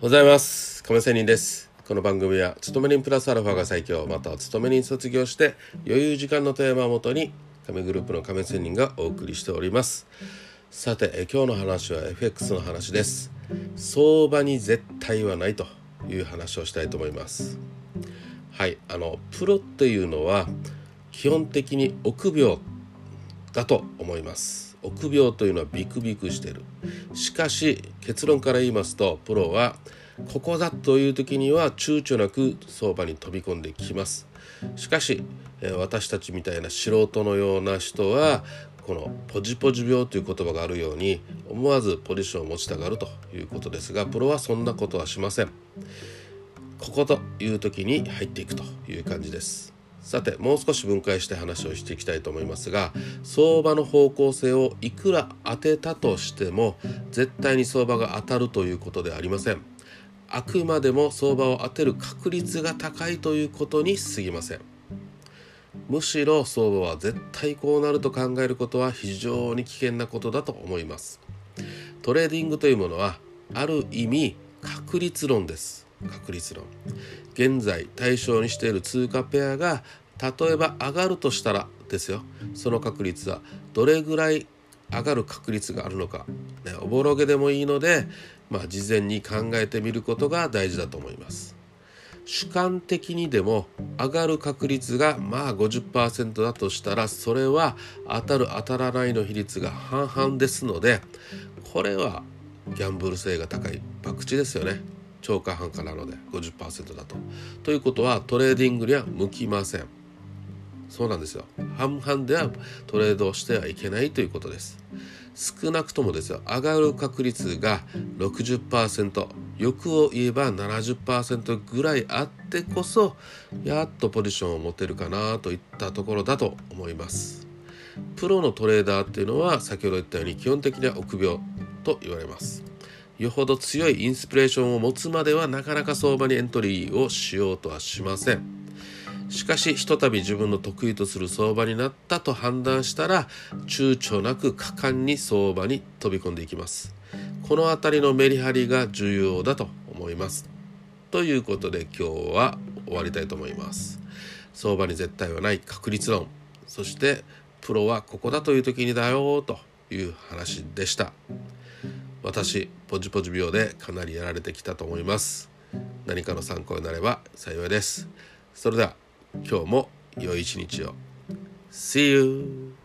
ございます。亀仙人です。この番組は勤め人プラスアルファが最強または勤め人卒業して余裕時間のテーマをもとに亀グループの亀仙人がお送りしております。さてえ今日の話は FX の話です。相場に絶対はないという話をしたいと思います。はいあのプロっていうのは基本的に臆病だと思います。臆病というのはビクビクしてる。しかし結論から言いますとプロはここだという時には躊躇なく相場に飛び込んできます。しかし私たちみたいな素人のような人はこのポジポジ病という言葉があるように思わずポジションを持ちたがるということですがプロはそんなことはしません。ここという時に入っていくという感じです。さてもう少し分解して話をしていきたいと思いますが相場の方向性をいくら当てたとしても絶対に相場が当たるということではありません。あくまでも相場を当てる確率が高いということに過ぎません。むしろ相場は絶対こうなると考えることは非常に危険なことだと思います。トレーディングというものはある意味確率論です。確率論。現在対象にしている通貨ペアが例えば上がるとしたらですよ。その確率はどれぐらい上がる確率があるのか、ね、おぼろげでもいいので、まあ、事前に考えてみることが大事だと思います。主観的にでも上がる確率がまあ50%だとしたらそれは当たる当たらないの比率が半々ですのでこれはギャンブル性が高い博打ですよね。丁か半かなので50%だと。ということはトレーディングには向きません。そうなんですよ。半々ではトレードをしてはいけないということです。少なくともですよ上がる確率が60%欲を言えば70%ぐらいあってこそやっとポジションを持てるかなといったところだと思いますプロのトレーダーっていうのは先ほど言ったように基本的には臆病と言われますよほど強いインスピレーションを持つまではなかなか相場にエントリーをしようとはしません。しかしひとたび自分の得意とする相場になったと判断したら躊躇なく果敢に相場に飛び込んでいきます。この辺りのメリハリが重要だと思います。ということで今日は終わりたいと思います。相場に絶対はない確率論。そしてプロはここだという時にだよという話でした。私ポジポジ病でかなりやられてきたと思います。何かの参考になれば幸いです。それでは今日も良い一日を。See you!